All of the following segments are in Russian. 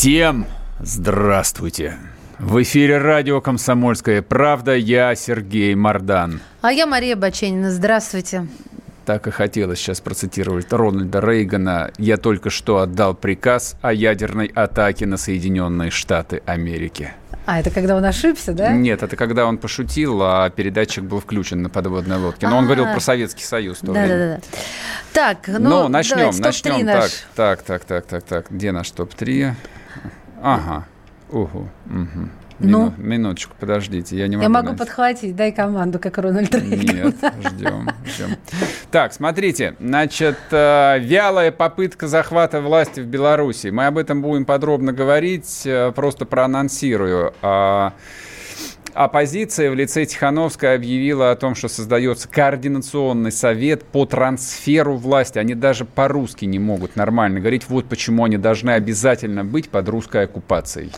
Всем здравствуйте! В эфире радио «Комсомольская правда». Я Сергей Мордан. А я Мария Баченина. Здравствуйте. Так и хотелось сейчас процитировать Рональда Рейгана. «Я только что отдал приказ о ядерной атаке на Соединенные Штаты Америки». А, это когда он ошибся, да? Нет, это когда он пошутил, а передатчик был включен на подводной лодке. Но он говорил про Советский Союз. Да, да, да. Так, ну, ну начнем, давайте, начнем. Наш. Так, так, так, так, так. Где наш топ-3? Ага. Угу. Угу. Ну? Минуточку, подождите, я не могу. Я могу найти. подхватить, дай команду, как Рональд Рейган. Нет, ждем, ждем. Так, смотрите, значит, э, вялая попытка захвата власти в Беларуси. Мы об этом будем подробно говорить, э, просто проанонсирую. Оппозиция в лице Тихановской объявила о том, что создается координационный совет по трансферу власти. Они даже по-русски не могут нормально говорить. Вот почему они должны обязательно быть под русской оккупацией.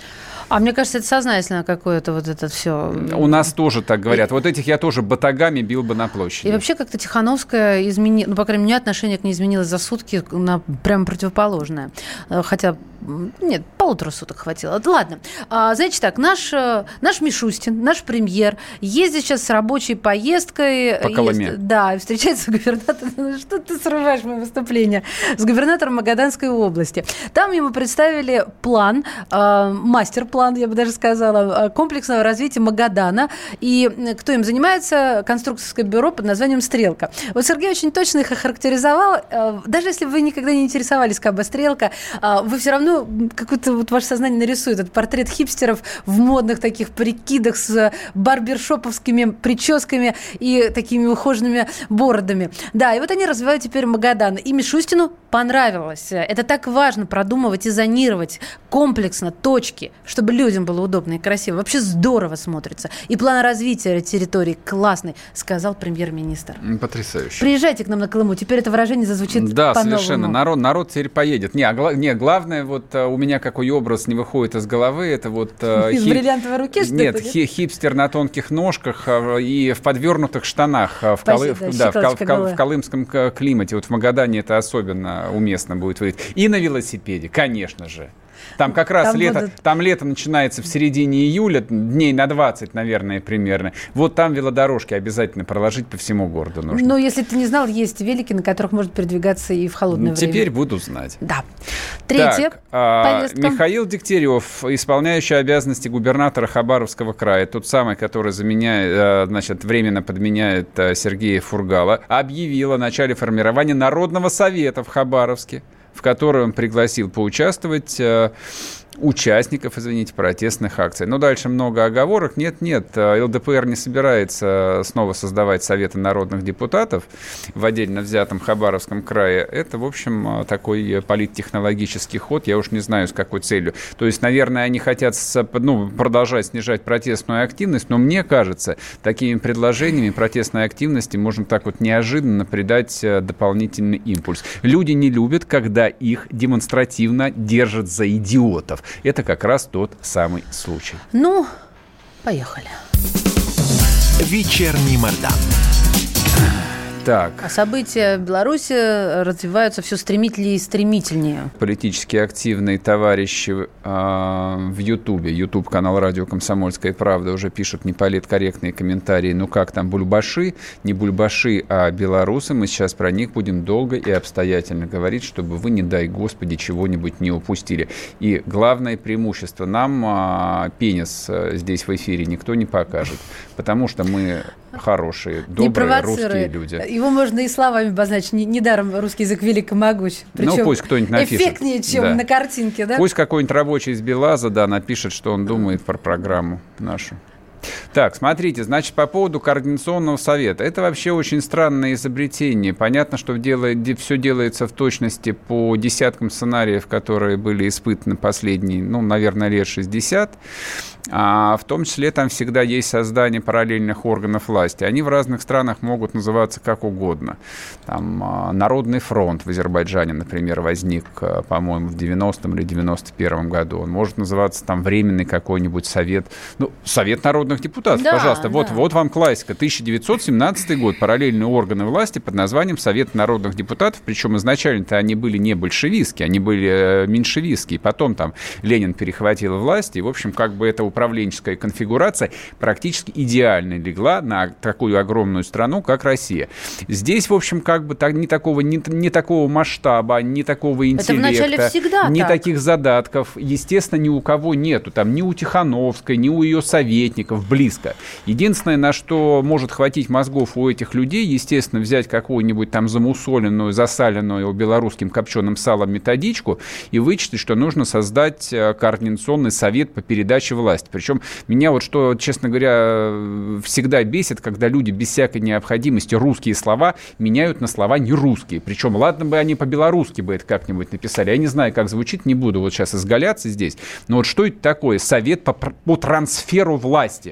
А мне кажется, это сознательно какое-то вот это все. У нас тоже так говорят. Вот этих я тоже батагами бил бы на площади. И вообще как-то Тихановская изменила, ну, по крайней мере, отношение к ней изменилось за сутки на прямо противоположное. Э, хотя, нет, полутора суток хватило. Ладно. А, знаете так, наш, э, наш Мишустин, наш премьер, ездит сейчас с рабочей поездкой. По Колыме. Ест, да, встречается с губернатором. Что ты срываешь мое выступление? С губернатором Магаданской области. Там ему представили план, э, мастер-план план, я бы даже сказала, комплексного развития Магадана. И кто им занимается? Конструкторское бюро под названием «Стрелка». Вот Сергей очень точно их охарактеризовал. Даже если вы никогда не интересовались КБ «Стрелка», вы все равно какое-то вот ваше сознание нарисует этот портрет хипстеров в модных таких прикидах с барбершоповскими прическами и такими ухоженными бородами. Да, и вот они развивают теперь Магадан. И Мишустину понравилось. Это так важно продумывать и зонировать комплексно точки, чтобы людям было удобно и красиво. Вообще здорово смотрится. И план развития территории классный, сказал премьер-министр. Потрясающе. Приезжайте к нам на Колыму. Теперь это выражение звучит Да, совершенно. Народ, народ теперь поедет. Не, а гла- не, главное, вот у меня какой образ не выходит из головы, это вот... Из бриллиантовой руки, что Нет, хи- хипстер на тонких ножках и в подвернутых штанах в, Спасибо, в- да, Кол- колымском климате. Вот в Магадане это особенно уместно будет выйти. И на велосипеде, конечно же. Там как раз Там лето, будут- там лето начинается в середине июля, дней на 20, наверное, примерно. Вот там велодорожки обязательно проложить по всему городу нужно. Ну, если ты не знал, есть велики, на которых можно передвигаться и в холодное Ну, время. теперь буду знать. Да. Третье. Так, а, повестка. Михаил Дегтярев, исполняющий обязанности губернатора Хабаровского края, тот самый, который заменяет, э, значит, временно подменяет э, Сергея Фургала, объявил о начале формирования Народного совета в Хабаровске, в котором пригласил поучаствовать э, участников, извините, протестных акций. Но дальше много оговорок. Нет, нет, э, ЛДПР не собирается снова создавать Советы народных депутатов в отдельно взятом Хабаровском крае. Это, в общем, э, такой э, политтехнологический ход. Я уж не знаю, с какой целью. То есть, наверное, они хотят ну, продолжать снижать протестную активность, но мне кажется, такими предложениями протестной активности можно так вот неожиданно придать дополнительный импульс. Люди не любят, когда их демонстративно держат за идиотов. Это как раз тот самый случай. Ну, поехали. Вечерний Мордан. Так, А события в Беларуси развиваются все стремительнее и стремительнее. политически активные товарищи э, в Ютубе, Ютуб канал Радио Комсомольская правда уже пишут неполиткорректные комментарии. Ну как там, бульбаши? Не бульбаши, а белорусы. Мы сейчас про них будем долго и обстоятельно говорить, чтобы вы, не дай господи, чего-нибудь не упустили. И главное преимущество. Нам а, пенис а, здесь в эфире никто не покажет, потому что мы хорошие, добрые русские люди. Его можно и словами обозначить. Не- Недаром русский язык велик и могуч. Ну, Причем пусть кто-нибудь напишет. Эффектнее, чем Да. на картинке, да? Пусть какой-нибудь рабочий из Белаза, да, напишет, что он думает про программу нашу. Так, смотрите, значит, по поводу координационного совета. Это вообще очень странное изобретение. Понятно, что делает, все делается в точности по десяткам сценариев, которые были испытаны последние, ну, наверное, лет 60. А в том числе там всегда есть создание параллельных органов власти. Они в разных странах могут называться как угодно. Там а, Народный фронт в Азербайджане, например, возник, а, по-моему, в 90-м или 91-м году. Он может называться там временный какой-нибудь совет. Ну, Совет народных депутатов, да, пожалуйста. Да. Вот, вот вам классика. 1917 год. Параллельные органы власти под названием Совет народных депутатов. Причем изначально-то они были не большевистские, они были э, меньшевистские. Потом там Ленин перехватил власть. И, в общем, как бы это управленческая конфигурация практически идеально легла на такую огромную страну, как Россия. Здесь, в общем, как бы так, не, такого, не, не такого масштаба, не такого интеллекта, не так. таких задатков, естественно, ни у кого нету. Там ни у Тихановской, ни у ее советников близко. Единственное, на что может хватить мозгов у этих людей, естественно, взять какую-нибудь там замусоленную, засаленную белорусским копченым салом методичку и вычислить, что нужно создать э, координационный совет по передаче власти. Причем меня вот что, честно говоря, всегда бесит, когда люди без всякой необходимости русские слова меняют на слова не русские. Причем, ладно бы они по-белорусски бы это как-нибудь написали. Я не знаю, как звучит, не буду вот сейчас изгаляться здесь. Но вот что это такое? Совет по, по трансферу власти.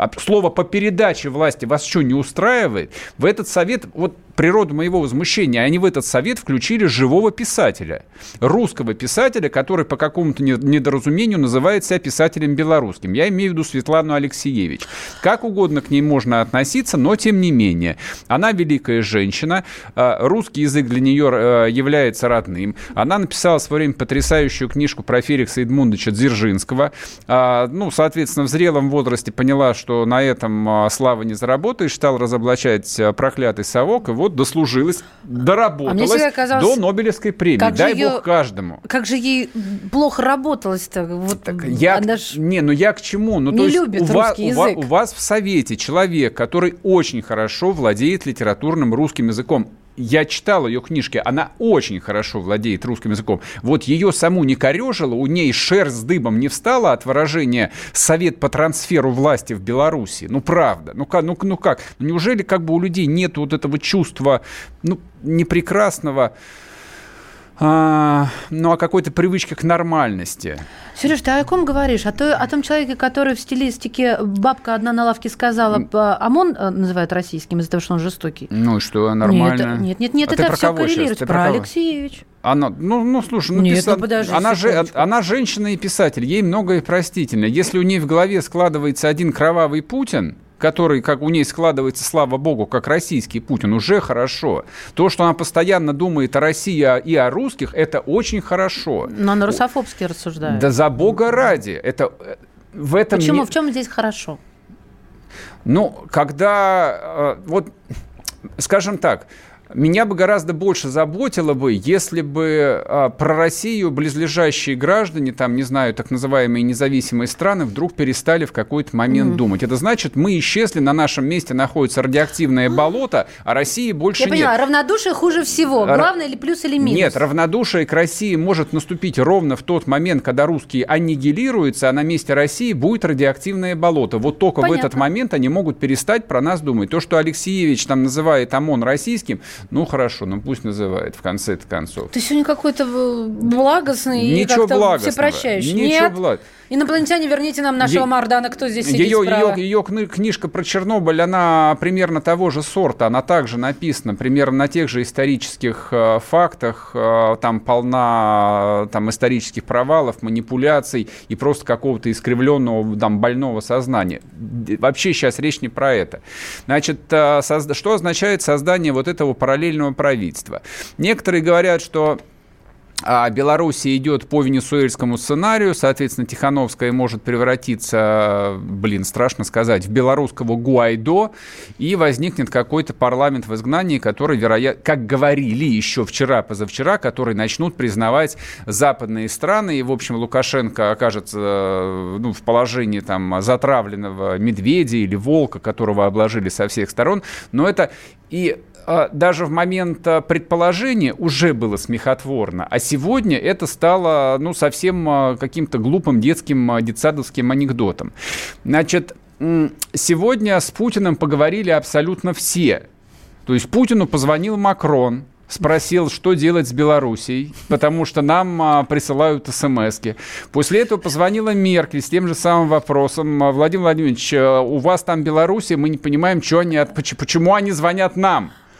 А слово по передаче власти вас что, не устраивает? В этот совет, вот природу моего возмущения, они в этот совет включили живого писателя, русского писателя, который по какому-то недоразумению называет себя писателем белорусским. Я имею в виду Светлану Алексеевич. Как угодно к ней можно относиться, но тем не менее. Она великая женщина, а, русский язык для нее а, является родным. Она написала в свое время потрясающую книжку про Феликса Эдмундовича Дзержинского. Ну, соответственно, в зрелом возрасте поняла, что на этом славы не заработаешь, стал разоблачать проклятый совок, и вот вот дослужилась, доработалась а казалось, до Нобелевской премии. Как Дай ее, бог каждому. Как же ей плохо работалось-то? Вот, так я, она ж... Не, ну я к чему? Ну, не то есть любит у вас, язык. У вас, у вас в Совете человек, который очень хорошо владеет литературным русским языком я читал ее книжки, она очень хорошо владеет русским языком. Вот ее саму не корежило, у ней шерсть с дыбом не встала от выражения «Совет по трансферу власти в Беларуси». Ну, правда. Ну, как? Ну, ну как? Неужели как бы у людей нет вот этого чувства, ну, непрекрасного, а, ну, о какой-то привычке к нормальности. Сереж, ты о ком говоришь? О, той, о том человеке, который в стилистике бабка одна на лавке сказала, ОМОН э, называют российским из-за того, что он жестокий. Ну и что, нормально? Нет, нет, нет, а это все коррелирует. Про, про Алексеевич. Она, ну, ну, слушай, ну, Нет, писа... ну подожди, она, же, она женщина и писатель, ей многое простительно. Если у нее в голове складывается один кровавый Путин, который, как у ней складывается, слава богу, как российский Путин, уже хорошо. То, что она постоянно думает о России и о русских, это очень хорошо. Но она русофобски рассуждает. Да за бога ради. Это, э, в этом Почему? Не... В чем здесь хорошо? Ну, когда... Э, вот, скажем так, меня бы гораздо больше заботило бы, если бы а, про Россию близлежащие граждане, там, не знаю, так называемые независимые страны, вдруг перестали в какой-то момент mm. думать. Это значит, мы исчезли, на нашем месте находится радиоактивное болото, а России больше Я нет. Я поняла, равнодушие хуже всего. Главное ли плюс или минус? Нет, равнодушие к России может наступить ровно в тот момент, когда русские аннигилируются, а на месте России будет радиоактивное болото. Вот только Понятно. в этот момент они могут перестать про нас думать. То, что Алексеевич там называет ОМОН российским, ну, хорошо, ну пусть называет в конце концов. Ты сегодня какой-то э, благостный Ничего и благостного. всепрощающий. Ничего Нет. Благ... Инопланетяне, верните нам нашего е- Мардана, кто здесь сидит ее, справа? Ее, ее книжка про Чернобыль, она примерно того же сорта, она также написана, примерно на тех же исторических э, фактах, э, там полна там, исторических провалов, манипуляций и просто какого-то искривленного, там, больного сознания. Вообще сейчас речь не про это. Значит, э, созда- что означает создание вот этого параллельного правительства? Некоторые говорят, что а Белоруссия идет по венесуэльскому сценарию, соответственно, Тихановская может превратиться, блин, страшно сказать, в белорусского Гуайдо, и возникнет какой-то парламент в изгнании, который, вероятно, как говорили еще вчера, позавчера, который начнут признавать западные страны, и, в общем, Лукашенко окажется ну, в положении там затравленного медведя или волка, которого обложили со всех сторон, но это и даже в момент а, предположения уже было смехотворно, а сегодня это стало ну, совсем а, каким-то глупым детским детсадовским анекдотом. Значит, сегодня с Путиным поговорили абсолютно все. То есть Путину позвонил Макрон, спросил, что делать с Белоруссией, потому что нам а, присылают смс -ки. После этого позвонила Меркель с тем же самым вопросом. «А, Владимир Владимирович, а, у вас там Белоруссия, мы не понимаем, что они, почему они звонят нам.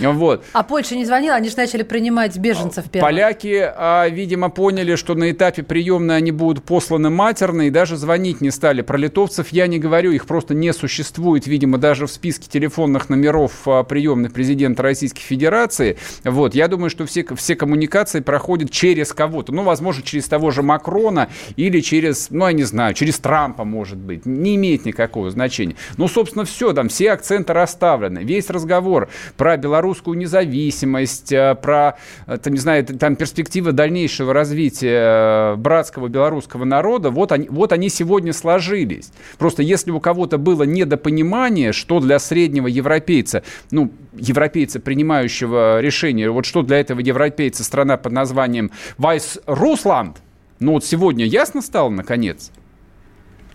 Вот. А Польша не звонила, они же начали принимать беженцев первых. Поляки, а, видимо, поняли, что на этапе приемной они будут посланы матерные, и даже звонить не стали. Про литовцев я не говорю, их просто не существует, видимо, даже в списке телефонных номеров а, приемных президента Российской Федерации. Вот, я думаю, что все, все коммуникации проходят через кого-то. Ну, возможно, через того же Макрона или через, ну, я не знаю, через Трампа, может быть. Не имеет никакого значения. Ну, собственно, все, там все акценты расставлены. Весь разговор про белорусскую независимость, э, про, э, там, не знаю, там перспективы дальнейшего развития э, братского белорусского народа, вот они, вот они сегодня сложились. Просто если у кого-то было недопонимание, что для среднего европейца, ну, европейца, принимающего решение, вот что для этого европейца страна под названием Вайс Русланд, ну вот сегодня ясно стало, наконец –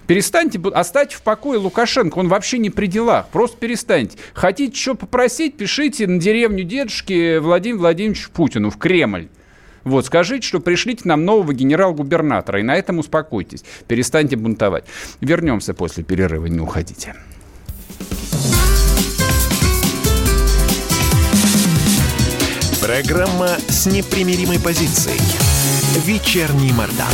Перестаньте, оставьте в покое Лукашенко, он вообще не при делах, просто перестаньте. Хотите что попросить, пишите на деревню дедушки Владимиру Владимировичу Путину в Кремль. Вот, скажите, что пришлите нам нового генерал-губернатора, и на этом успокойтесь. Перестаньте бунтовать. Вернемся после перерыва, не уходите. Программа с непримиримой позицией. Вечерний Мордан.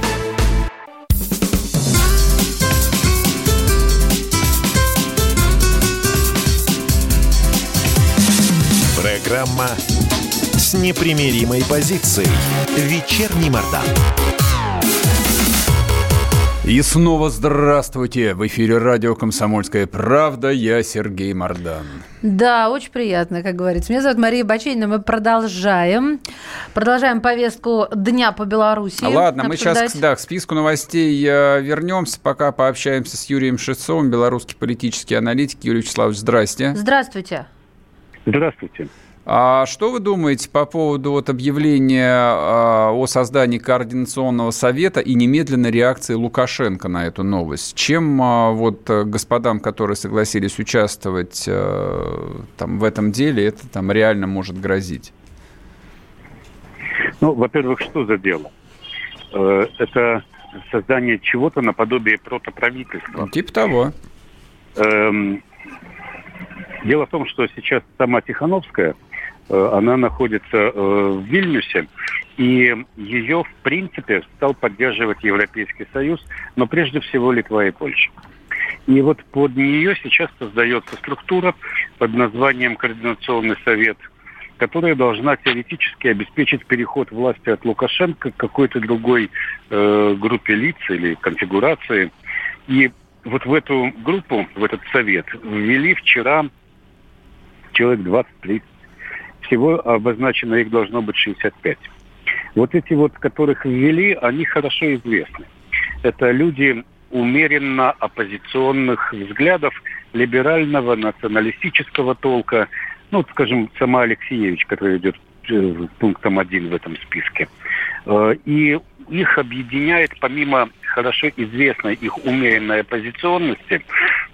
Программа с непримиримой позицией. Вечерний Мордан. И снова здравствуйте! В эфире радио «Комсомольская правда». Я Сергей Мордан. Да, очень приятно, как говорится. Меня зовут Мария Баченина. Мы продолжаем. Продолжаем повестку Дня по Беларуси. Ладно, обсуждать. мы сейчас да, к списку новостей э, вернемся. Пока пообщаемся с Юрием Шевцовым, белорусский политический аналитик. Юрий Вячеславович, здрасте. Здравствуйте. Здравствуйте. А что вы думаете по поводу вот объявления а, о создании координационного совета и немедленной реакции Лукашенко на эту новость? Чем а, вот господам, которые согласились участвовать а, там, в этом деле, это там реально может грозить? Ну, во-первых, что за дело? Э, это создание чего-то наподобие протоправительства. Ну, типа того. Эм, дело в том, что сейчас сама Тихановская – Э, она находится э, в Вильнюсе, и ее, в принципе, стал поддерживать Европейский Союз, но прежде всего Литва и Польша. И вот под нее сейчас создается структура под названием Координационный совет, которая должна теоретически обеспечить переход власти от Лукашенко к какой-то другой э, группе лиц или конфигурации. И вот в эту группу, в этот совет ввели вчера человек 20-30 всего обозначено их должно быть 65. Вот эти вот, которых ввели, они хорошо известны. Это люди умеренно оппозиционных взглядов, либерального, националистического толка. Ну, скажем, сама Алексеевич, который идет э, пунктом один в этом списке. Э, и их объединяет, помимо хорошо известной их умеренной оппозиционности,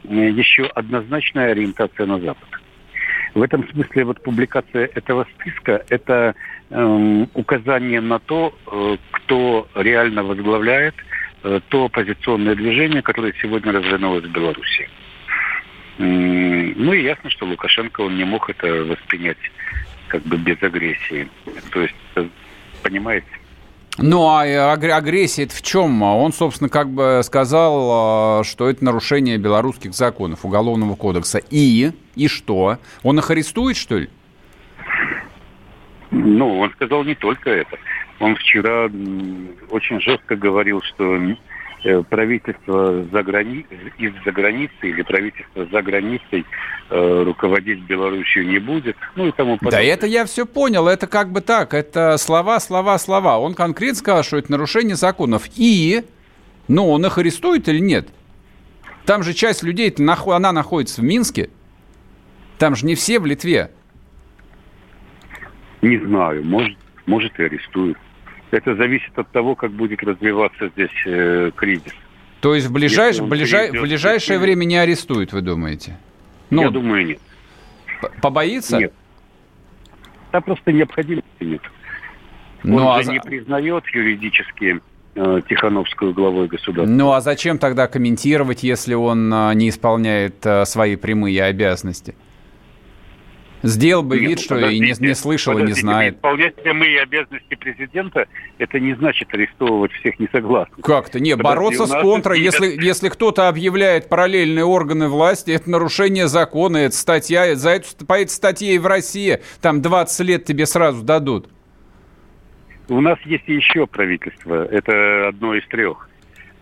еще однозначная ориентация на Запад. В этом смысле вот публикация этого списка – это э, указание на то, э, кто реально возглавляет э, то оппозиционное движение, которое сегодня развернулось в Беларуси. Ну и ясно, что Лукашенко, он не мог это воспринять как бы без агрессии. То есть, э, понимаете, ну, а агрессия это в чем? Он, собственно, как бы сказал, а, что это нарушение белорусских законов, Уголовного кодекса. И? И что? Он их арестует, что ли? Ну, он сказал не только это. Он вчера очень жестко говорил, что э, правительство за грани... из-за границы или правительство за границей э, руководить Белоруссию не будет, ну и тому подобное. Да это я все понял, это как бы так, это слова, слова, слова. Он конкретно сказал, что это нарушение законов. И, ну, он их арестует или нет? Там же часть людей, она находится в Минске. Там же не все в Литве. Не знаю, может, может и арестуют. Это зависит от того, как будет развиваться здесь э, кризис. То есть в, ближайш... ближай... в ближайшее время не арестуют, вы думаете? Ну, Я думаю, нет. Побоится? Нет. Да просто необходимости нет. Ну, Он а... же не признает юридически э, Тихановскую главой государства. Ну а зачем тогда комментировать, если он э, не исполняет э, свои прямые обязанности? Сделал бы Нет, вид, что и не, не слышал, и не знает. Исполнять прямые обязанности президента, это не значит арестовывать всех несогласных. Как-то? Не, бороться с контра, если, если кто-то объявляет параллельные органы власти, это нарушение закона, это статья, за эту, по этой статье в России там 20 лет тебе сразу дадут. У нас есть еще правительство, это одно из трех.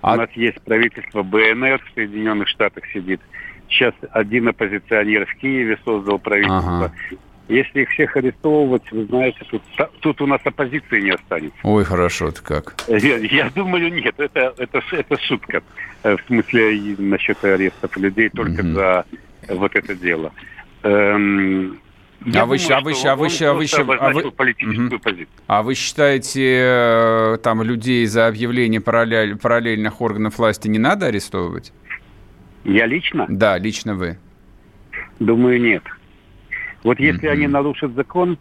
А... У нас есть правительство БНР в Соединенных Штатах сидит. Сейчас один оппозиционер в Киеве создал правительство. Ага. Если их всех арестовывать, вы знаете, тут, тут у нас оппозиции не останется. Ой, хорошо ты как. Я, я думаю, нет, это, это, это шутка. Э, в смысле, насчет арестов людей только угу. за вот это дело. Эм, я а, думаю, вы, а, вы, а, вы, а, вы, а, вы, политическую угу. позицию. а вы считаете, э, там людей за объявление параллель, параллельных органов власти не надо арестовывать? Я лично? Да, лично вы. Думаю, нет. Вот если mm-hmm. они нарушат закон,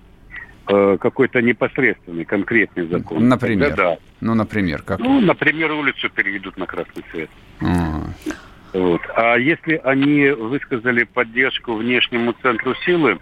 э, какой-то непосредственный, конкретный закон. Например? Тогда да. Ну, например, как? Ну, например, улицу переведут на красный цвет. Mm. Вот. А если они высказали поддержку внешнему центру силы,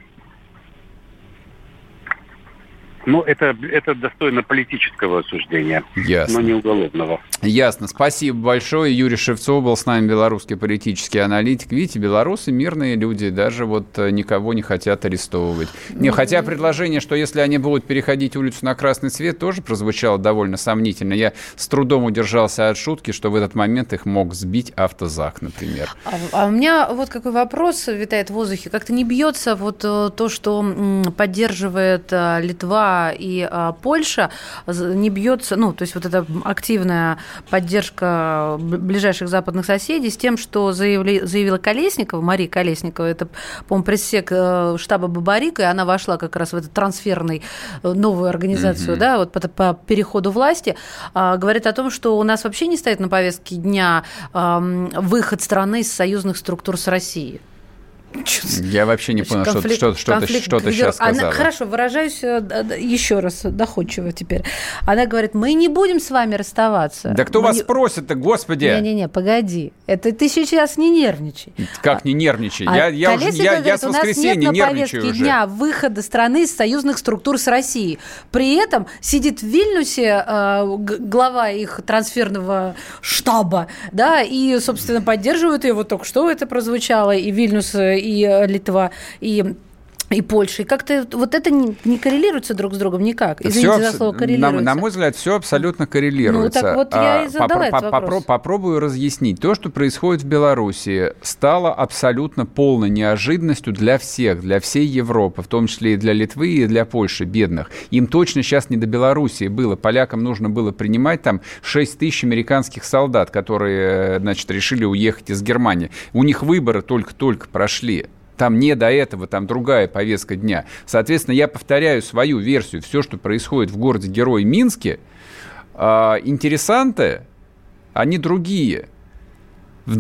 ну, это, это достойно политического осуждения, Ясно. но не уголовного. Ясно. Спасибо большое. Юрий Шевцов был с нами, белорусский политический аналитик. Видите, белорусы мирные люди, даже вот э, никого не хотят арестовывать. Не, хотя предложение, что если они будут переходить улицу на красный цвет, тоже прозвучало довольно сомнительно. Я с трудом удержался от шутки, что в этот момент их мог сбить автозак, например. А, а у меня вот какой вопрос витает в воздухе. Как-то не бьется вот э, то, что поддерживает э, Литва и а, Польша не бьется, ну, то есть вот эта активная поддержка ближайших западных соседей с тем, что заявили, заявила Колесникова, Мария Колесникова, это, по-моему, пресс-сек э, штаба Бабарика, и она вошла как раз в эту трансферный э, новую организацию, mm-hmm. да, вот по, по переходу власти, а, говорит о том, что у нас вообще не стоит на повестке дня выход страны из союзных структур с Россией. Я вообще не понял, конфликт, что, что, что, что ты сейчас сказала. Она, хорошо, выражаюсь э, еще раз доходчиво теперь. Она говорит, мы не будем с вами расставаться. Да кто мы вас не... просит-то, господи? Не-не-не, погоди. Это ты сейчас не нервничай. Как не нервничай? А я, я, уже, я, говорит, я с воскресенья у нас нет на повестке уже. дня выхода страны из союзных структур с Россией. При этом сидит в Вильнюсе э, глава их трансферного штаба, да, и, собственно, поддерживают его. Только что это прозвучало, и Вильнюс э, и э, Литва, и и Польша. И как-то вот это не, не коррелируется друг с другом никак. Извините все, за слово коррелируется. На, на мой взгляд, все абсолютно коррелируется. Ну, так вот я и а, задала Попро- этот вопрос. Попробую разъяснить. То, что происходит в Беларуси, стало абсолютно полной неожиданностью для всех, для всей Европы, в том числе и для Литвы, и для Польши, бедных. Им точно сейчас не до Белоруссии было. Полякам нужно было принимать там 6 тысяч американских солдат, которые, значит, решили уехать из Германии. У них выборы только-только прошли. Там не до этого, там другая повестка дня. Соответственно, я повторяю свою версию. Все, что происходит в городе-герой Минске, э, интересанты, они другие.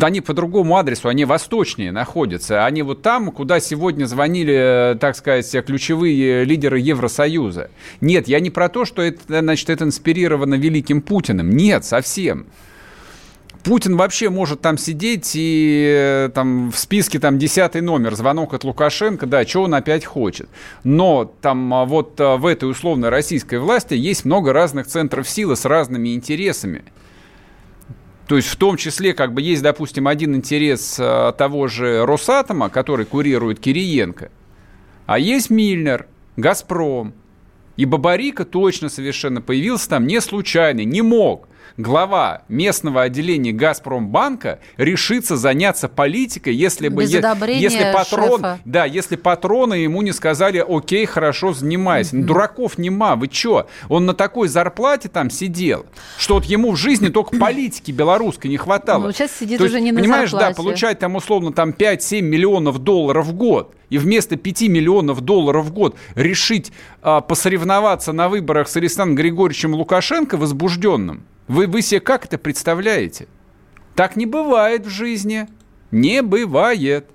Они по другому адресу, они восточнее находятся. Они вот там, куда сегодня звонили, так сказать, ключевые лидеры Евросоюза. Нет, я не про то, что это, значит, это инспирировано великим Путиным. Нет, совсем. Путин вообще может там сидеть и э, там в списке там десятый номер, звонок от Лукашенко, да, что он опять хочет. Но там а, вот а, в этой условной российской власти есть много разных центров силы с разными интересами. То есть в том числе, как бы есть, допустим, один интерес а, того же Росатома, который курирует Кириенко, а есть Мильнер, Газпром. И Бабарика точно совершенно появился там не случайно, не мог. Глава местного отделения Газпромбанка решится заняться политикой, если бы... Без если патрон, шефа. да, если патроны ему не сказали, окей, хорошо, занимайся. Ну, Дураков нема, вы чё? Он на такой зарплате там сидел, что вот ему в жизни только политики белорусской не хватало. Ну, сейчас сидит То есть, уже не на Понимаешь, зарплате. да, получать там условно там 5-7 миллионов долларов в год. И вместо 5 миллионов долларов в год решить а, посоревноваться на выборах с Александром Григорьевичем Лукашенко возбужденным. Вы, вы себе как это представляете? Так не бывает в жизни. Не бывает.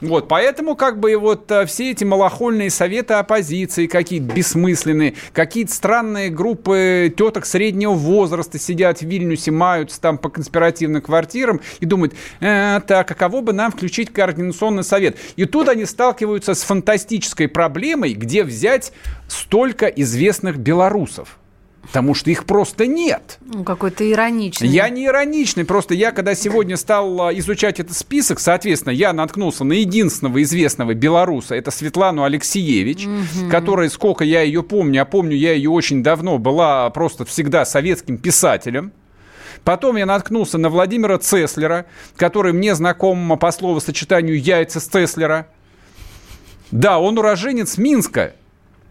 Вот, поэтому как бы вот а, все эти малохольные советы оппозиции какие-то бессмысленные, какие-то странные группы теток среднего возраста сидят в Вильнюсе, маются там по конспиративным квартирам и думают, «Э, так, а кого бы нам включить координационный совет? И тут они сталкиваются с фантастической проблемой, где взять столько известных белорусов. Потому что их просто нет. Ну, какой-то ироничный. Я не ироничный, просто я, когда сегодня стал а, изучать этот список, соответственно, я наткнулся на единственного известного белоруса, это Светлану Алексеевич, которая, сколько я ее помню, а помню я ее очень давно, была просто всегда советским писателем. Потом я наткнулся на Владимира Цеслера, который мне знаком по словосочетанию «яйца с Цеслера». Да, он уроженец Минска,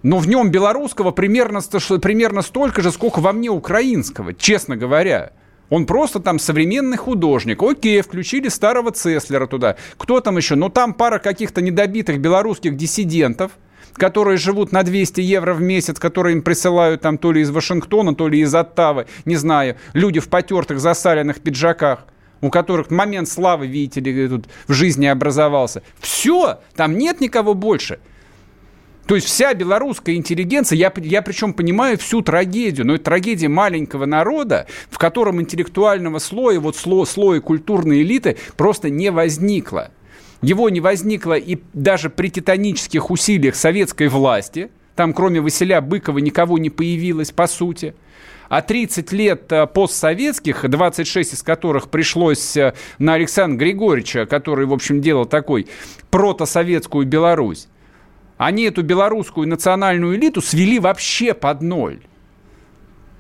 но в нем белорусского примерно, примерно столько же, сколько во мне украинского, честно говоря. Он просто там современный художник. Окей, включили старого Цеслера туда. Кто там еще? Ну, там пара каких-то недобитых белорусских диссидентов, которые живут на 200 евро в месяц, которые им присылают там то ли из Вашингтона, то ли из Оттавы, не знаю. Люди в потертых засаленных пиджаках у которых момент славы, видите ли, тут в жизни образовался. Все, там нет никого больше. То есть вся белорусская интеллигенция, я, я причем понимаю всю трагедию, но это трагедия маленького народа, в котором интеллектуального слоя, вот сло, слоя культурной элиты просто не возникло. Его не возникло и даже при титанических усилиях советской власти. Там кроме Василя Быкова никого не появилось, по сути. А 30 лет э, постсоветских, 26 из которых пришлось э, на Александра Григорьевича, который, в общем, делал такой протосоветскую Беларусь, они эту белорусскую национальную элиту свели вообще под ноль.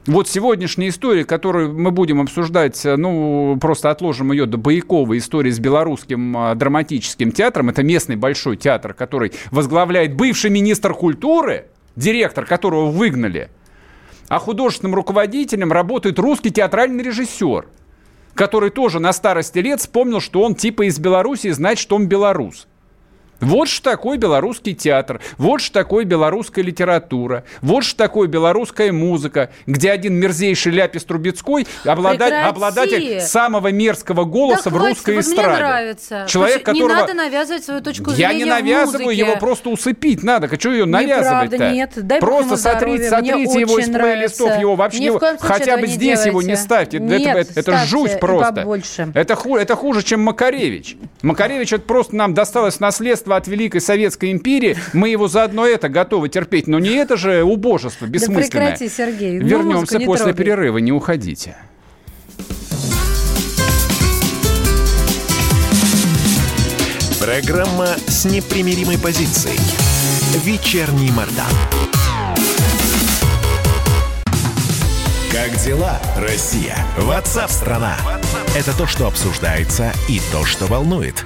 Вот сегодняшняя история, которую мы будем обсуждать, э, ну, просто отложим ее до Боякова, история с белорусским э, драматическим театром. Это местный большой театр, который возглавляет бывший министр культуры, директор которого выгнали. А художественным руководителем работает русский театральный режиссер, который тоже на старости лет вспомнил, что он типа из Беларуси, знает, что он белорус. Вот что такое белорусский театр, вот что такое белорусская литература, вот что такое белорусская музыка, где один мерзейший Ляпис Трубецкой Прекрати. обладатель самого мерзкого голоса Да в хватит, русской вот эстраде. Мне нравится. Человек, Слушай, которого... Не надо навязывать свою точку Я зрения не навязываю, в его просто усыпить надо. Что ее навязывать-то? Неправда, нет. Дай просто сотрите, сотрите его из плейлистов, его вообще... Ни в коем хотя бы здесь его не делайте. ставьте. Нет, это, это ставьте жуть просто. побольше. Это, ху, это хуже, чем Макаревич. Макаревич, это просто нам досталось наследство от Великой Советской империи. Мы его заодно это готовы терпеть. Но не это же убожество бессмысленное. прекрати, Сергей. Ну, Вернемся после трогай. перерыва, не уходите. Программа с непримиримой позицией. Вечерний Мордан. Как дела, Россия? Ватсап-страна! Это то, что обсуждается и то, что волнует.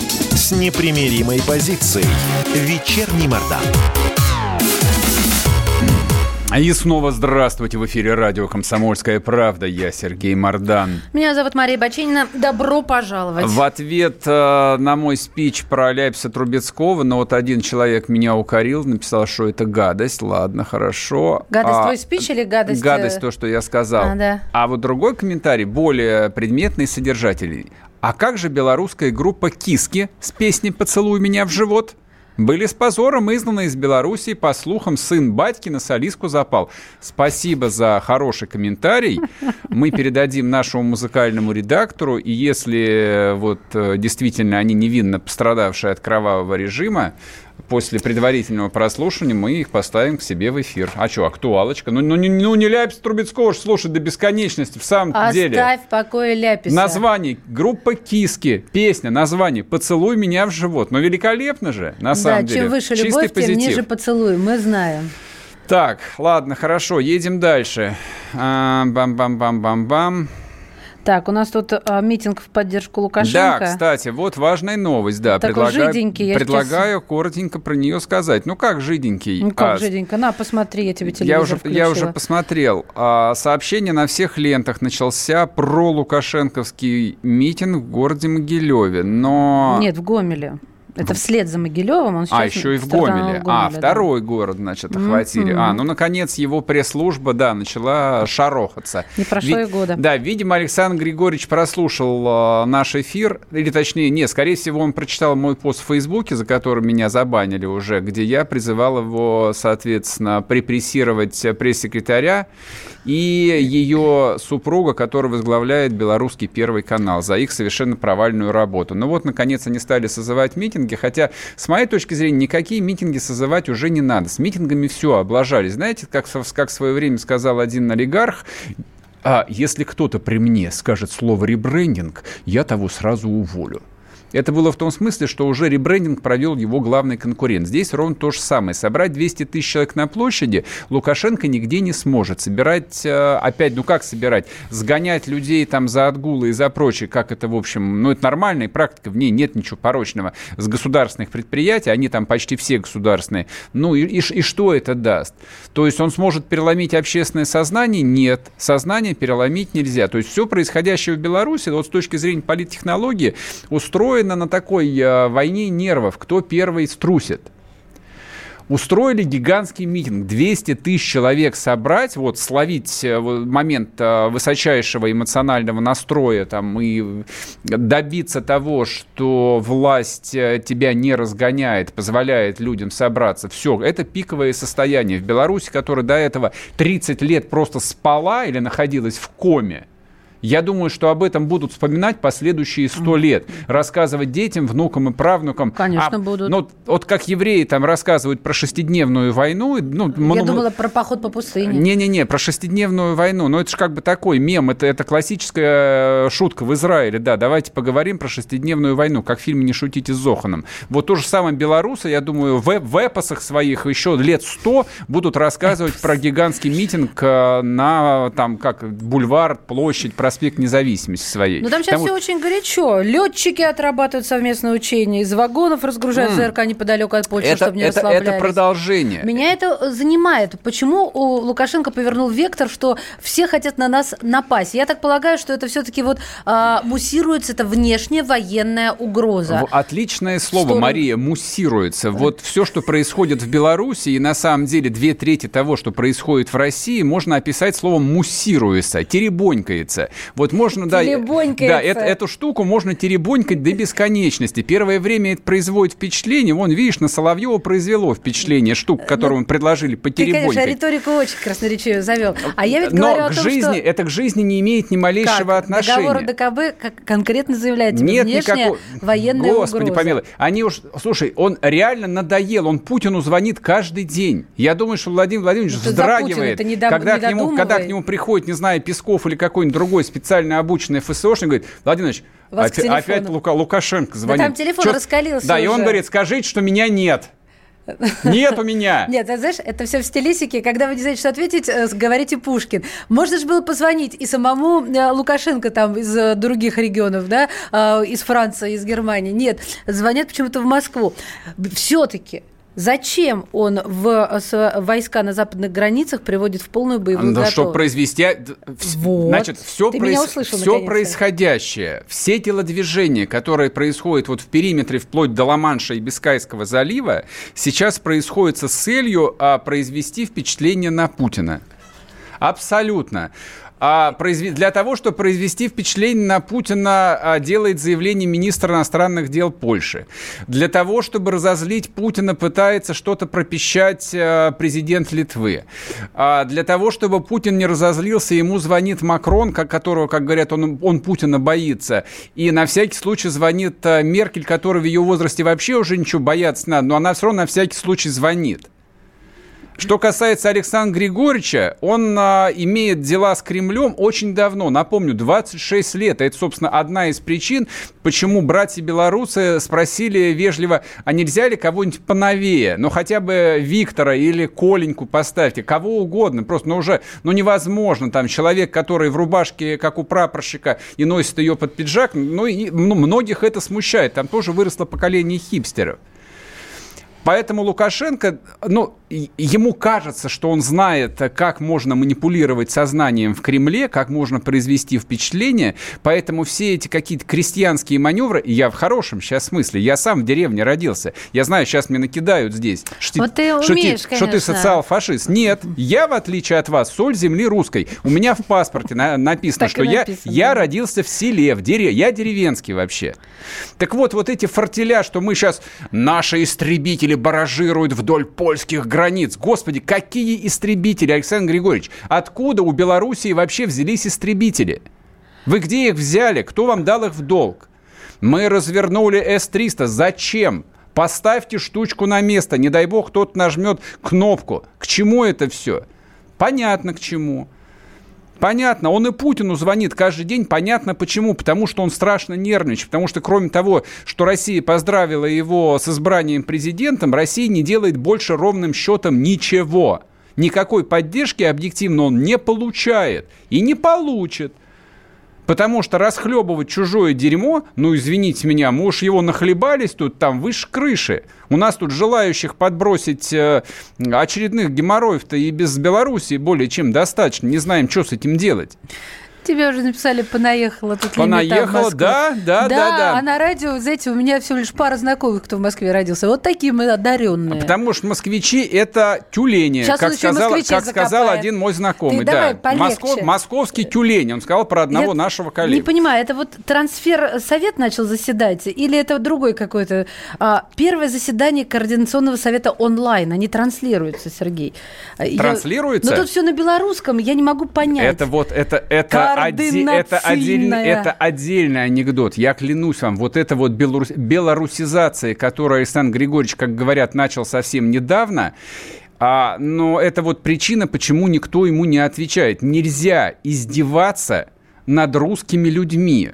с непримиримой позицией. Вечерний Мордан. И снова здравствуйте в эфире радио «Комсомольская правда». Я Сергей Мордан. Меня зовут Мария Баченина. Добро пожаловать. В ответ э, на мой спич про Ляписа Трубецкого, но вот один человек меня укорил, написал, что это гадость. Ладно, хорошо. Гадость А, твой спич или гадость... э, Гадость то, что я сказал. А, да. А вот другой комментарий, более предметный, содержательный. А как же белорусская группа «Киски» с песней «Поцелуй меня в живот»? Были с позором изгнаны из Белоруссии, по слухам, сын батьки на солиску запал. Спасибо за хороший комментарий. Мы передадим нашему музыкальному редактору, и если э, вот э, действительно они невинно пострадавшие от кровавого режима, после предварительного прослушивания мы их поставим к себе в эфир. А что, актуалочка? Ну, ну, не, ну не Ляпис Трубецкого же слушать до бесконечности в самом Оставь деле. Оставь в покое Ляписа. Название, группа Киски, песня, название «Поцелуй меня в живот». Ну, великолепно же, на самом да, деле. чем выше Чистый любовь, позитив. тем ниже поцелуй, мы знаем. Так, ладно, хорошо, едем дальше. А, Бам-бам-бам-бам-бам. Так, у нас тут а, митинг в поддержку Лукашенко. Да, кстати, вот важная новость, да. Такой предлагаю, жиденький, предлагаю сейчас... коротенько про нее сказать. Ну как жиденький? Ну как а, жиденько? На, посмотри, я тебе телевизор я уже, включила. я уже посмотрел. А, сообщение на всех лентах начался про лукашенковский митинг в городе Могилеве, но... Нет, в Гомеле. Это вслед за Могилевым. Он а, еще и в Гомеле. Гомеле. А, второй да. город, значит, охватили. Mm-hmm. А, ну, наконец, его пресс-служба, да, начала шарохаться. Не прошло Ви- и года. Да, видимо, Александр Григорьевич прослушал э, наш эфир, или точнее, нет, скорее всего, он прочитал мой пост в Фейсбуке, за который меня забанили уже, где я призывал его, соответственно, препрессировать пресс-секретаря и ее супруга, который возглавляет белорусский Первый канал за их совершенно провальную работу. Ну вот, наконец, они стали созывать митинги, хотя, с моей точки зрения, никакие митинги созывать уже не надо. С митингами все, облажались. Знаете, как, как в свое время сказал один олигарх, а если кто-то при мне скажет слово ребрендинг, я того сразу уволю. Это было в том смысле, что уже ребрендинг провел его главный конкурент. Здесь ровно то же самое. Собрать 200 тысяч человек на площади Лукашенко нигде не сможет. Собирать, э, опять, ну как собирать? Сгонять людей там за отгулы и за прочее, как это, в общем, ну это нормальная практика, в ней нет ничего порочного. С государственных предприятий, они там почти все государственные. Ну и, и, и что это даст? То есть он сможет переломить общественное сознание? Нет. Сознание переломить нельзя. То есть все происходящее в Беларуси, вот с точки зрения политтехнологии, устроено устроена на такой э, войне нервов, кто первый струсит. Устроили гигантский митинг, 200 тысяч человек собрать, вот словить э, момент э, высочайшего эмоционального настроя там, и добиться того, что власть тебя не разгоняет, позволяет людям собраться. Все, это пиковое состояние. В Беларуси, которая до этого 30 лет просто спала или находилась в коме, я думаю, что об этом будут вспоминать последующие сто лет, рассказывать детям, внукам и правнукам. Конечно, а, будут. Ну, вот как евреи там рассказывают про шестидневную войну. Ну, Я ну, думала про поход по пустыне. Не-не-не, про шестидневную войну. Но это же как бы такой мем, это, это классическая шутка в Израиле. Да, давайте поговорим про шестидневную войну, как в фильме «Не шутите с Зоханом». Вот то же самое белорусы, я думаю, в, в эпосах своих еще лет сто будут рассказывать про гигантский митинг э, на там как бульвар, площадь, про проспект независимости своей. Ну там сейчас Потому... все очень горячо. Летчики отрабатывают совместное учение, из вагонов разгружают mm. ЗРК неподалеку от почты, это, чтобы не это, расслаблялись. Это продолжение. Меня это занимает. Почему у Лукашенко повернул вектор, что все хотят на нас напасть? Я так полагаю, что это все-таки вот а, муссируется, это внешняя военная угроза. Отличное слово, что... Мария, муссируется. Вот все, что происходит в Беларуси, и на самом деле две трети того, что происходит в России, можно описать словом муссируется, теребонькается. Вот можно, да, да это, эту штуку можно теребонькать до бесконечности. Первое время это производит впечатление. Вон, видишь, на Соловьева произвело впечатление штук, которую ну, приложили по теребонькать. Ты, конечно, риторику очень красноречивую завел. А я ведь Но говорю к о том, жизни, что... это к жизни не имеет ни малейшего как? отношения. Договор ДКБ как конкретно заявляет тебе Нет внешняя никакого... военная Господи, угроза. помилуй. Они уж... Слушай, он реально надоел. Он Путину звонит каждый день. Я думаю, что Владимир Владимирович ну, вздрагивает, Путина, не до... когда, не к нему, когда к нему приходит, не знаю, Песков или какой-нибудь другой специально обученный ФСОшник, говорит, Владимир Владимирович, опять, опять Лука, Лукашенко звонит. Да там телефон Чё? раскалился Да, уже. и он говорит, скажите, что меня нет. Нет у меня. Нет, а знаешь, это все в стилистике. Когда вы не знаете, что ответить, э, говорите Пушкин. Можно же было позвонить и самому э, Лукашенко там из э, других регионов, да, из Франции, из Германии. Нет, звонят почему-то в Москву. Все-таки Зачем он в войска на западных границах приводит в полную боевую да, готовность? Чтобы произвести... Вот. Значит, все, проис... услышал, все происходящее, все телодвижения, которые происходят вот в периметре вплоть до Ла-Манша и Бискайского залива, сейчас происходит с целью а, произвести впечатление на Путина. Абсолютно. А, для того, чтобы произвести впечатление на Путина, а, делает заявление министр иностранных дел Польши. Для того, чтобы разозлить Путина, пытается что-то пропищать а, президент Литвы. Для того, чтобы Путин не разозлился, ему звонит Макрон, которого, как говорят, он, он Путина боится. И на всякий случай звонит Меркель, которая в ее возрасте вообще уже ничего бояться надо, но она все равно на всякий случай звонит. Что касается Александра Григорьевича, он а, имеет дела с Кремлем очень давно. Напомню, 26 лет. Это, собственно, одна из причин, почему братья-белорусы спросили вежливо, а нельзя ли кого-нибудь поновее? Ну, хотя бы Виктора или Коленьку поставьте, кого угодно. Просто, ну, уже, ну, невозможно. Там человек, который в рубашке, как у прапорщика, и носит ее под пиджак, ну, и, ну многих это смущает. Там тоже выросло поколение хипстеров. Поэтому Лукашенко, ну, ему кажется, что он знает, как можно манипулировать сознанием в Кремле, как можно произвести впечатление, поэтому все эти какие-то крестьянские маневры, я в хорошем сейчас смысле, я сам в деревне родился, я знаю, сейчас мне накидают здесь, что, вот ты, что, умеешь, ты, что ты социал-фашист. Нет, я, в отличие от вас, соль земли русской. У меня в паспорте на, написано, что я, я родился в селе, в дере, я деревенский вообще. Так вот, вот эти фортеля, что мы сейчас, наши истребители баражируют вдоль польских границ. Господи, какие истребители, Александр Григорьевич? Откуда у Белоруссии вообще взялись истребители? Вы где их взяли? Кто вам дал их в долг? Мы развернули С-300. Зачем? Поставьте штучку на место. Не дай бог, кто-то нажмет кнопку. К чему это все? Понятно, к чему. Понятно, он и Путину звонит каждый день. Понятно почему. Потому что он страшно нервничает. Потому что кроме того, что Россия поздравила его с избранием президентом, Россия не делает больше ровным счетом ничего. Никакой поддержки объективно он не получает и не получит. Потому что расхлебывать чужое дерьмо, ну, извините меня, мы уж его нахлебались тут там выше крыши. У нас тут желающих подбросить э, очередных геморроев-то и без Белоруссии более чем достаточно. Не знаем, что с этим делать. Тебе уже написали «понаехала» тут Понаехала, да, да, да, да, да. А на радио, знаете, у меня всего лишь пара знакомых, кто в Москве родился. Вот такие мы одаренные. Потому что москвичи – это тюлени, как, сказал, как сказал один мой знакомый. Да. Москов, московский тюлень, он сказал про одного нашего коллегу. Не понимаю, это вот трансфер совет начал заседать или это другой какой-то? А, первое заседание Координационного совета онлайн, они транслируются, Сергей. Транслируются? Я... Но тут все на белорусском, я не могу понять. Это вот, это, это оде- это, отдельный, это отдельный анекдот. Я клянусь вам, вот эта вот белорус- белорусизация, которую Александр Григорьевич, как говорят, начал совсем недавно, а, но это вот причина, почему никто ему не отвечает. Нельзя издеваться над русскими людьми.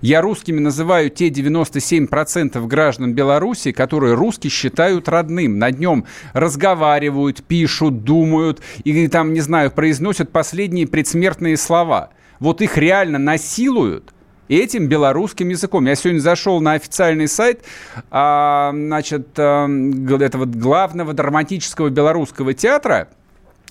Я русскими называю те 97% граждан Беларуси, которые русский считают родным. На днем разговаривают, пишут, думают и там, не знаю, произносят последние предсмертные слова – вот их реально насилуют этим белорусским языком. Я сегодня зашел на официальный сайт а, значит, а, этого главного драматического белорусского театра,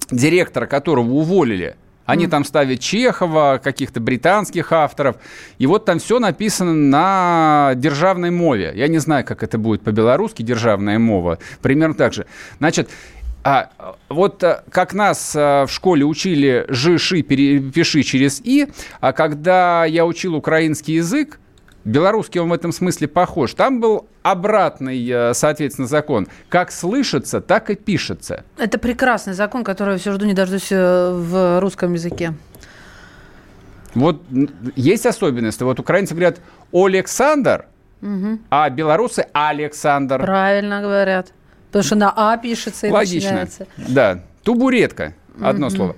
директора которого уволили. Они mm. там ставят Чехова, каких-то британских авторов. И вот там все написано на державной мове. Я не знаю, как это будет по-белорусски, державная мова. Примерно так же. Значит, а вот э, как нас э, в школе учили «жиши» пиши через «и», а когда я учил украинский язык, белорусский он в этом смысле похож, там был обратный, э, соответственно, закон. Как слышится, так и пишется. Это прекрасный закон, который я все жду, не дождусь в русском языке. Вот есть особенности. Вот украинцы говорят «Александр», угу. а белорусы «Александр». Правильно говорят. Потому что на А пишется и Логично. начинается. Да. Тубуретка. Одно mm-hmm. слово.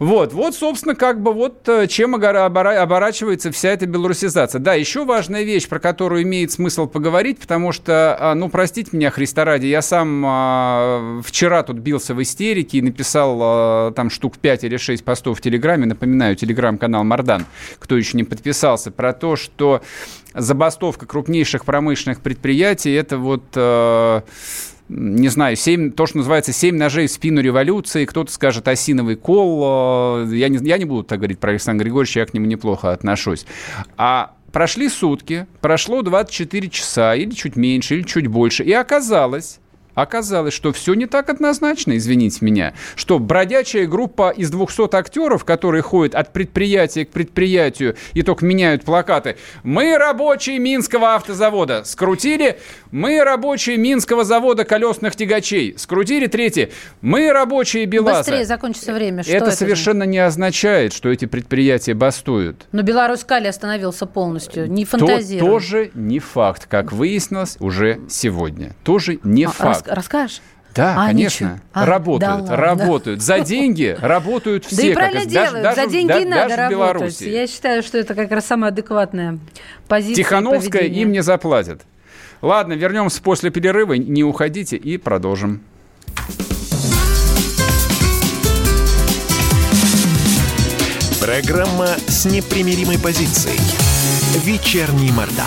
Вот, вот, собственно, как бы вот э, чем оборачивается вся эта белорусизация. Да, еще важная вещь, про которую имеет смысл поговорить, потому что, а, ну, простите меня, Христа ради, я сам а, вчера тут бился в истерике и написал а, там штук 5 или 6 постов в Телеграме, напоминаю, Телеграм-канал Мардан, кто еще не подписался, про то, что забастовка крупнейших промышленных предприятий, это вот не знаю, семь, то, что называется «семь ножей в спину революции», кто-то скажет «осиновый кол». Э, я не, я не буду так говорить про Александра Григорьевича, я к нему неплохо отношусь. А прошли сутки, прошло 24 часа, или чуть меньше, или чуть больше, и оказалось, Оказалось, что все не так однозначно, извините меня. Что бродячая группа из 200 актеров, которые ходят от предприятия к предприятию и только меняют плакаты. Мы рабочие Минского автозавода. Скрутили. Мы рабочие Минского завода колесных тягачей. Скрутили. Третье. Мы рабочие БелАЗа. Быстрее закончится время. Что это, это совершенно не означает, что эти предприятия бастуют. Но Беларусь остановился полностью. Не То, фантазируй. тоже не факт, как выяснилось уже сегодня. Тоже не А, факт. Рас- расскажешь? Да, А, конечно. ничего. А, работают, да ладно. работают. За деньги работают все. Да и как правильно даже- делают. даже За в- деньги да- и надо даже работать. Беларуси. Я считаю, что это как раз самая адекватная позиция. Тихановская им не заплатит. Ладно, вернемся после перерыва. Не уходите и продолжим. Программа с непримиримой позицией. Вечерний Мордан.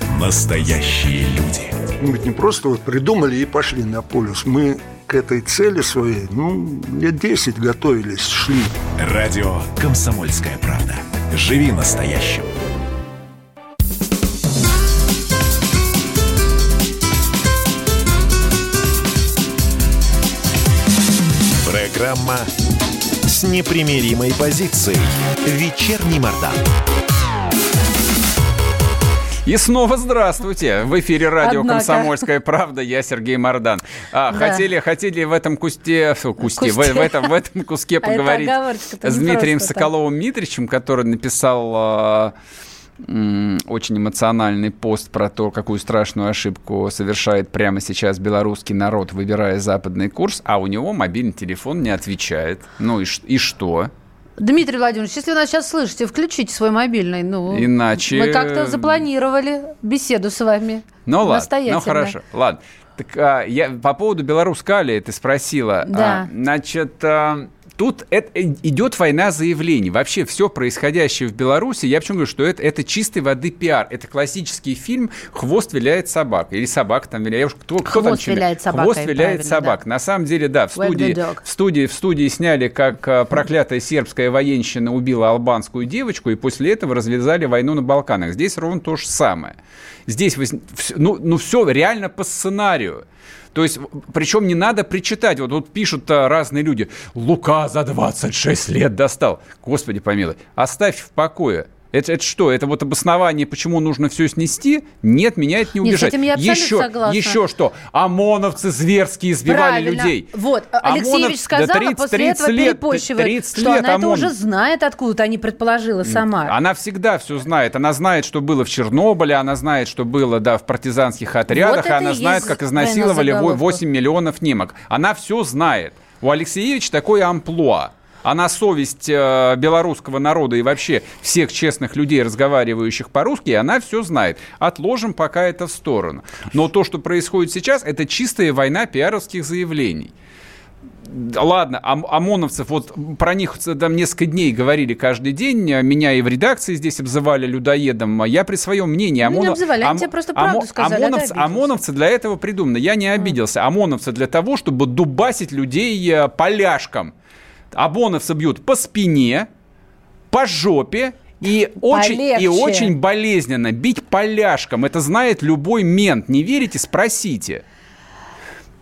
настоящие люди. Мы ведь не просто вот придумали и пошли на полюс. Мы к этой цели своей, ну, лет 10 готовились, шли. Радио «Комсомольская правда». Живи настоящим. Программа с непримиримой позицией. Вечерний Мордан. И снова здравствуйте! В эфире радио Однако. «Комсомольская правда». Я Сергей Мордан. А, Да. хотели, хотели в этом кусте, фу, кусте, в, Кусте. в этом, в этом куске А поговорить с Дмитрием. Соколовым Митричем, который написал а, очень эмоциональный пост про то, какую страшную ошибку совершает прямо сейчас белорусский народ, выбирая западный курс, а у него мобильный телефон не отвечает. Ну и, и что? Дмитрий Владимирович, если вы нас сейчас слышите, включите свой мобильный. Ну, Иначе- Мы как-то запланировали беседу с вами. Ну ладно, ну хорошо, ладно. Так а, я по поводу Беларусь-Кали ты спросила. Да. А, значит, а, тут это, э, идет война заявлений. Вообще все происходящее в Беларуси, я почему говорю, что это, это чистой воды пиар. Это классический фильм «Хвост виляет собака». Или собака там виляет. Я уж- Кто, кто там «Хвост чем- виляет собакой», Хвост виляет собак. На самом деле, да, в студии, в студии, в студии сняли, как а, проклятая сербская военщина убила албанскую девочку, и после этого развязали войну на Балканах. Здесь ровно то же самое. Здесь, ну, ну все реально по сценарию. То есть, причем не надо причитать. Вот, вот пишут а, разные люди. Лука за 26 лет достал. Господи помилуй. Оставь в покое. Это, это что? Это вот обоснование, почему нужно все снести? Нет, меня это не Нет, с убежать. этим я абсолютно еще, согласна. еще что? ОМОНовцы зверски избивали Правильно. людей. Вот, ОМОНов- Алексеевич да сказала, 30 после 30 этого лет, перепощивает, 30 что лет она это ОМОН. уже знает откуда-то, а не предположила сама. Она всегда все знает. Она знает, что было в Чернобыле, она знает, что было, да, в партизанских отрядах, Вот это она знает, как изнасиловали заголовков. 8 миллионов немок. Она все знает. У Алексеевича такое амплуа. А на совесть э, белорусского народа и вообще всех честных людей, разговаривающих по-русски, она все знает. Отложим пока это в сторону. Но то, что происходит сейчас, это чистая война пиаровских заявлений. Ладно, ОМ- ОМОНовцев, вот про них там несколько дней говорили каждый день, меня и в редакции здесь обзывали людоедом, я при своем мнении... Ну, не обзывали, они тебе просто правду ОМО- сказали, а ОМОНовцы. ОМОНовцы для этого придуманы, я не обиделся. ОМОНовцы для того, чтобы дубасить людей э, поляшком. ОМОНовцы бьют по спине, по жопе, и очень, и очень болезненно бить поляшком. Это знает любой мент. Не верите? Спросите.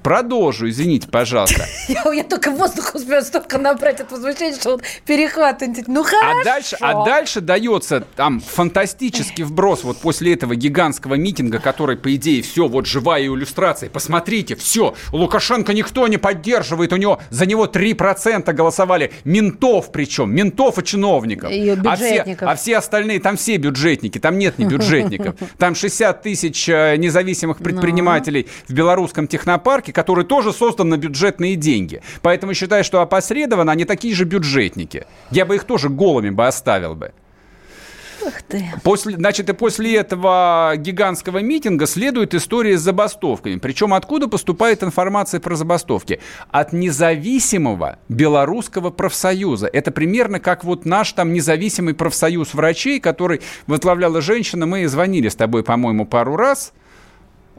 Продолжу, извините, пожалуйста. Я, я только воздух успела столько набрать от возмущения, что он перехватывает. Ну хорошо. А дальше, а дальше дается там фантастический вброс вот после этого гигантского митинга, который, по идее, все, вот живая иллюстрация. Посмотрите, все, Лукашенко никто не поддерживает, у него за него 3% голосовали. Ментов причем, ментов и чиновников. И а, все, а все остальные, там все бюджетники, там нет ни бюджетников. Там 60 тысяч э, независимых предпринимателей в белорусском технопарке, который тоже создан на бюджетные деньги. Поэтому считаю, что опосредованно они такие же бюджетники. Я бы их тоже голыми бы оставил бы. После, значит, и после этого гигантского митинга следует история с забастовками. Причем откуда поступает информация про забастовки? От независимого белорусского профсоюза. Это примерно как вот наш там независимый профсоюз врачей, который возглавляла женщина. Мы звонили с тобой, по-моему, пару раз.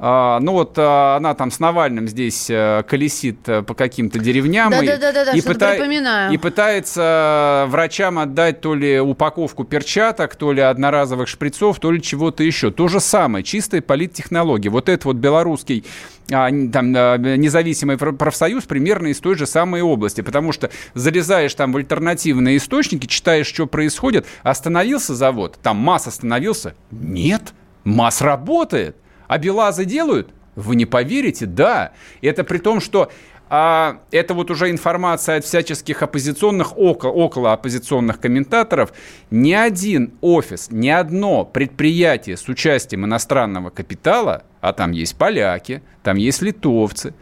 А, ну вот а, она там с Навальным здесь а, колесит а, по каким-то деревням и, Да-да-да-да, и, что-то припоминаю. и пытается врачам отдать то ли упаковку перчаток, то ли одноразовых шприцов, то ли чего-то еще. То же самое, чистая политтехнология. Вот этот вот белорусский а, там, независимый профсоюз примерно из той же самой области, потому что залезаешь там в альтернативные источники, читаешь, что происходит, остановился завод, там МАС остановился? Нет, МАС работает. А БелАЗы делают? Вы не поверите, да. Это при том, что а, это вот уже информация от всяческих оппозиционных, около, около оппозиционных комментаторов. Ни один офис, ни одно предприятие с участием иностранного капитала, а там есть поляки, там есть литовцы,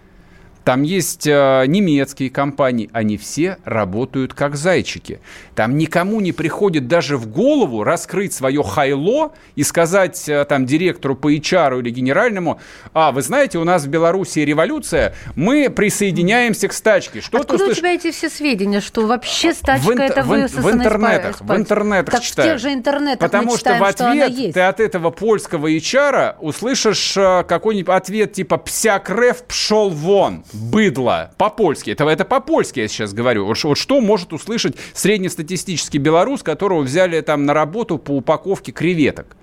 там есть э, немецкие компании, они все работают как зайчики. Там никому не приходит даже в голову раскрыть свое хайло и сказать э, там директору по HR или генеральному, а, вы знаете, у нас в Беларуси революция, мы присоединяемся к стачке. Что Откуда у тебя эти все сведения, что вообще стачка в, это в, высосано в интернетах, в интернетах Так читаю. в тех же интернетах Потому мы что читаем, в что она ответ есть. ты от этого польского HR услышишь э, какой-нибудь ответ типа «Псяк рев пшел вон, быдло». По-польски. Это, это по-польски я сейчас говорю. Вот, вот что может услышать среднестатистический белорус, которого взяли там на работу по упаковке креветок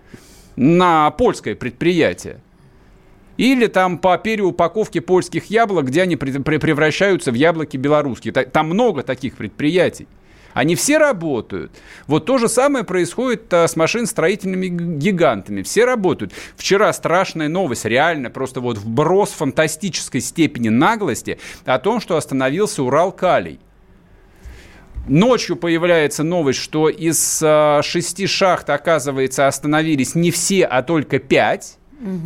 на польское предприятие? Или там по переупаковке польских яблок, где они пре- пре- превращаются в яблоки белорусские. Та- Там много таких предприятий. Они все работают. Вот то же самое происходит а, с машиностроительными г- гигантами. Все работают. Вчера страшная новость, реально просто вот вброс фантастической степени наглости о том, что остановился Урал-Калий. Ночью появляется новость, что из а, шести шахт, оказывается, остановились не все, а только пять.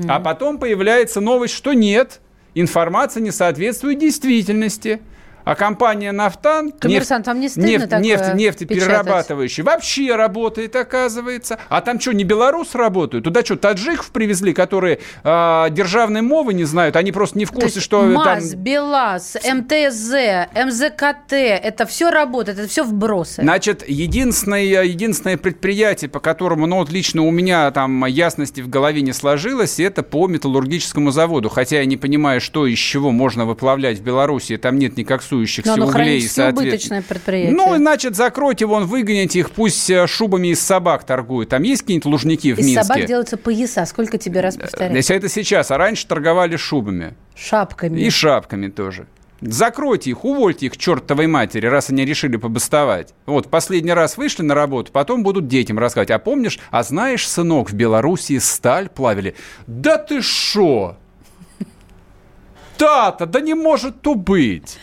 А потом появляется новость, что нет, информация не соответствует действительности. А компания «Нафтан», Коммерсант, вам не стыдно нефть, нефть, нефтеперерабатывающий, вообще работает, оказывается. А там что, не белорус работают? Туда что, таджиков привезли, которые а, державной мовы не знают? Они просто не в курсе, что МАЗ, там... БелАЗ, МТЗ, МЗКТ, это все работает, это все вбросы. Значит, единственное, единственное предприятие, по которому, ну вот лично у меня там ясности в голове не сложилось, это по металлургическому заводу. Хотя я не понимаю, что из чего можно выплавлять в Беларуси, там нет ни коксующихся Но оно углей. хронически соответ- убыточное предприятие. Ну, значит, закройте вон, выгоните их, пусть э, шубами из собак торгуют. Там есть какие-нибудь лужники в Из Минске? собак делаются пояса. Сколько тебе раз повторять? Если это сейчас, а раньше торговали шубами. Шапками. И шапками тоже. Закройте их, увольте их чертовой матери, раз они решили побастовать. Вот, последний раз вышли на работу, потом будут детям рассказывать. А помнишь, а знаешь, сынок, в Белоруссии сталь плавили? Да ты шо? Да-то, да не может то быть.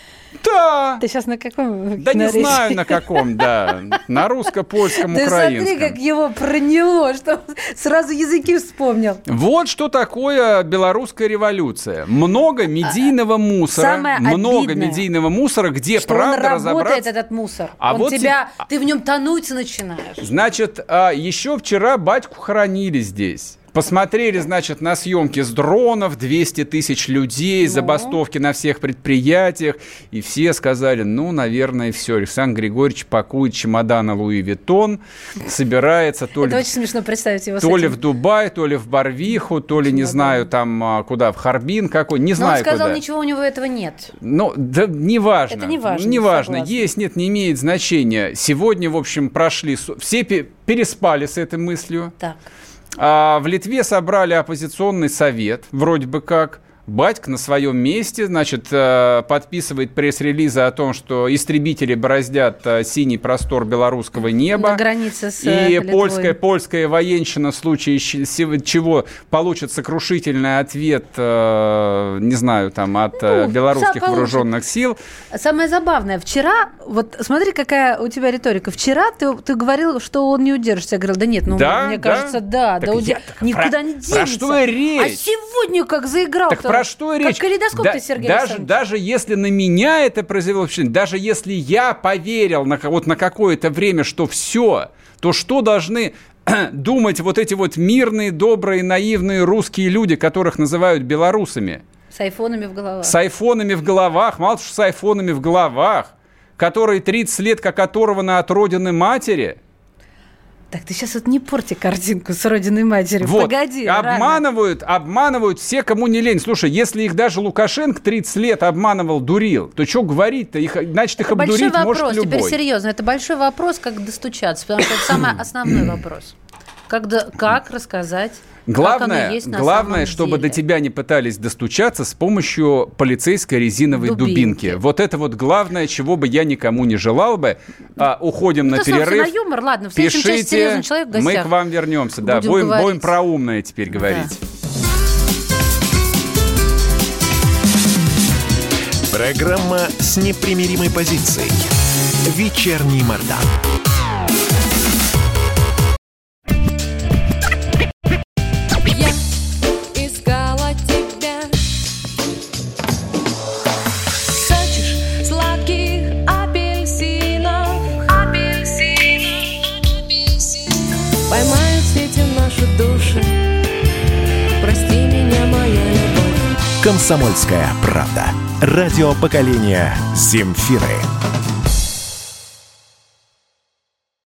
Да. Ты сейчас на каком? Да не знаю на каком, да. На русско-польском, Ты смотри, украинском. как его проняло, что сразу языки вспомнил. Вот что такое белорусская революция. Много медийного мусора. А, самое много медийного мусора, где что он правда работает, разобраться. этот мусор. А он вот тебя, те- ты в нем тонуть начинаешь. Значит, а, еще вчера батьку хоронили здесь. Посмотрели, значит, на съемки с дронов, 200 тысяч людей, забастовки на всех предприятиях. И все сказали, ну, наверное, все. Александр Григорьевич пакует чемоданы Louis Vuitton, собирается то ли, Это очень смешно представить его то ли в Дубай, то ли в Барвиху, то ли, не знаю, там а, куда, в Харбин какой, не Но он знаю сказал, куда. ничего у него этого нет. Ну, да, неважно. Это неважно, Неважно. Есть, нет, не имеет значения. Сегодня, в общем, прошли... Все пе- переспали с этой мыслью. Так. А в Литве собрали оппозиционный совет, вроде бы как. Батька на своем месте, значит, э, подписывает пресс-релизы о том, что истребители бороздят э, синий простор белорусского неба. На границе с э, И Литвой. польская, польская военщина в случае чего получит сокрушительный ответ, не знаю, там, от Ну, белорусских получит. вооруженных сил. Самое забавное, вчера, вот смотри, какая у тебя риторика. Вчера ты, ты говорил, что он не удержится. Я говорил, да нет, ну, Да, мне да. кажется, да, Так да, так никуда про- не про денется. что и речь? А сегодня как заиграл Так про что и речь? Как калейдоскоп Да- Сергей даже, даже если на меня это произвело впечатление, даже если я поверил на, вот на какое-то время, что все, то что должны думать вот эти вот мирные, добрые, наивные русские люди, которых называют белорусами, С айфонами в головах. с айфонами в головах, мало что с айфонами в головах, которые 30 лет как оторваны от родины матери, Так, ты сейчас вот не порти картинку с родиной матери. вот, Погоди. рано. обманывают, обманывают все, кому не лень. Слушай, если их даже Лукашенко 30 лет обманывал, дурил, то что говорить-то? Их, значит, их Это большой обдурить может вопрос, теперь серьезно. Это большой вопрос, как достучаться, потому что это самый основной вопрос. Как, до- как рассказать, как Главное, оно есть на главное, самом чтобы деле. до тебя не пытались достучаться с помощью полицейской резиновой Дубинки. дубинки. Вот это вот главное, чего бы я никому не желал бы. А, уходим Ну, на это, собственно, перерыв. юмор. Ладно, в Пишите, серьезный человек в мы к вам вернемся. Да, Будем будем, говорить. будем про умное теперь говорить. Программа с непримиримой позицией. Вечерний Мордан. Комсомольская правда. Радио поколения Земфиры.